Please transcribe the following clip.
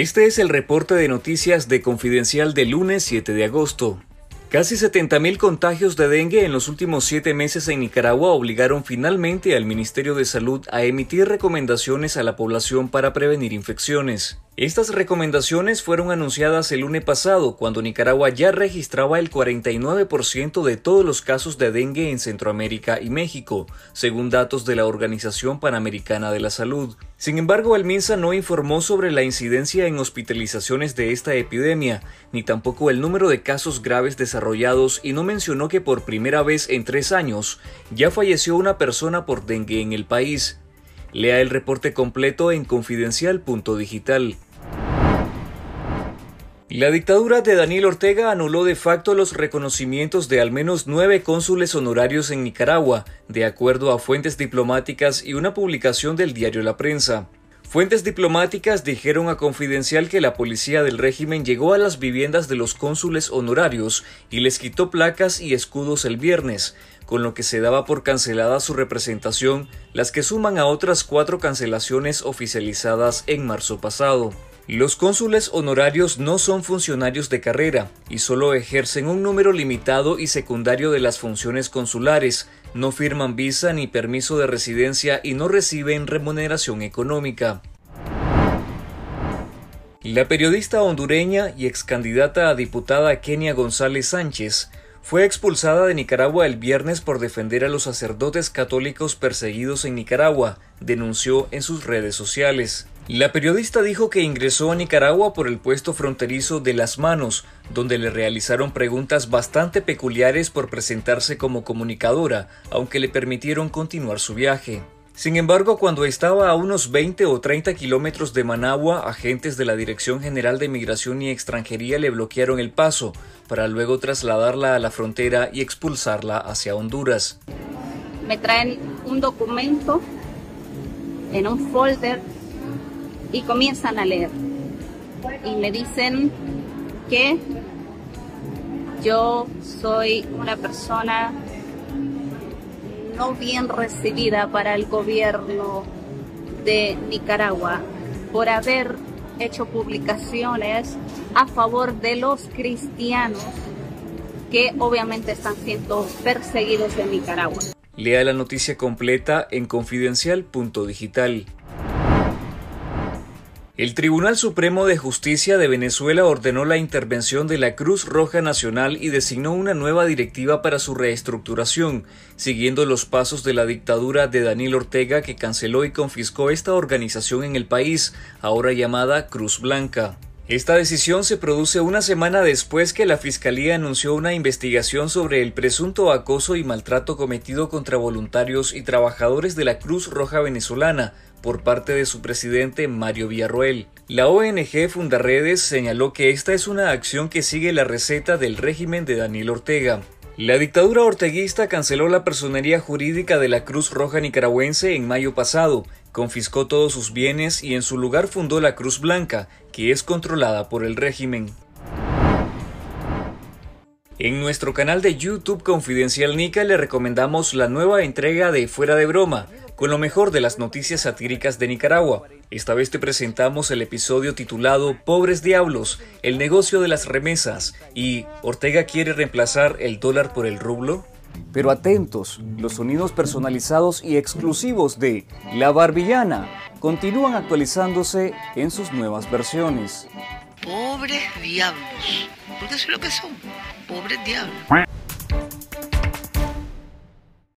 Este es el reporte de noticias de Confidencial del lunes 7 de agosto. Casi 70.000 contagios de dengue en los últimos siete meses en Nicaragua obligaron finalmente al Ministerio de Salud a emitir recomendaciones a la población para prevenir infecciones. Estas recomendaciones fueron anunciadas el lunes pasado, cuando Nicaragua ya registraba el 49% de todos los casos de dengue en Centroamérica y México, según datos de la Organización Panamericana de la Salud. Sin embargo, el MINSA no informó sobre la incidencia en hospitalizaciones de esta epidemia, ni tampoco el número de casos graves desarrollados y no mencionó que por primera vez en tres años ya falleció una persona por dengue en el país. Lea el reporte completo en confidencial.digital. La dictadura de Daniel Ortega anuló de facto los reconocimientos de al menos nueve cónsules honorarios en Nicaragua, de acuerdo a fuentes diplomáticas y una publicación del diario La Prensa. Fuentes diplomáticas dijeron a Confidencial que la policía del régimen llegó a las viviendas de los cónsules honorarios y les quitó placas y escudos el viernes, con lo que se daba por cancelada su representación, las que suman a otras cuatro cancelaciones oficializadas en marzo pasado. Los cónsules honorarios no son funcionarios de carrera y solo ejercen un número limitado y secundario de las funciones consulares, no firman visa ni permiso de residencia y no reciben remuneración económica. La periodista hondureña y ex candidata a diputada Kenia González Sánchez fue expulsada de Nicaragua el viernes por defender a los sacerdotes católicos perseguidos en Nicaragua, denunció en sus redes sociales. La periodista dijo que ingresó a Nicaragua por el puesto fronterizo de Las Manos, donde le realizaron preguntas bastante peculiares por presentarse como comunicadora, aunque le permitieron continuar su viaje. Sin embargo, cuando estaba a unos 20 o 30 kilómetros de Managua, agentes de la Dirección General de Migración y Extranjería le bloquearon el paso, para luego trasladarla a la frontera y expulsarla hacia Honduras. Me traen un documento en un folder y comienzan a leer. Y me dicen que yo soy una persona no bien recibida para el gobierno de Nicaragua por haber hecho publicaciones a favor de los cristianos que obviamente están siendo perseguidos en Nicaragua. Lea la noticia completa en confidencial.digital. El Tribunal Supremo de Justicia de Venezuela ordenó la intervención de la Cruz Roja Nacional y designó una nueva directiva para su reestructuración, siguiendo los pasos de la dictadura de Daniel Ortega que canceló y confiscó esta organización en el país, ahora llamada Cruz Blanca. Esta decisión se produce una semana después que la Fiscalía anunció una investigación sobre el presunto acoso y maltrato cometido contra voluntarios y trabajadores de la Cruz Roja Venezolana, por parte de su presidente Mario Villarroel. La ONG Fundaredes señaló que esta es una acción que sigue la receta del régimen de Daniel Ortega. La dictadura orteguista canceló la personería jurídica de la Cruz Roja Nicaragüense en mayo pasado, confiscó todos sus bienes y en su lugar fundó la Cruz Blanca, que es controlada por el régimen. En nuestro canal de YouTube Confidencial Nica le recomendamos la nueva entrega de Fuera de Broma, con lo mejor de las noticias satíricas de Nicaragua. Esta vez te presentamos el episodio titulado Pobres Diablos, el negocio de las remesas y ¿Ortega quiere reemplazar el dólar por el rublo? Pero atentos, los sonidos personalizados y exclusivos de La Barbillana continúan actualizándose en sus nuevas versiones. Pobres diablos, porque eso es lo que son, pobres diablos.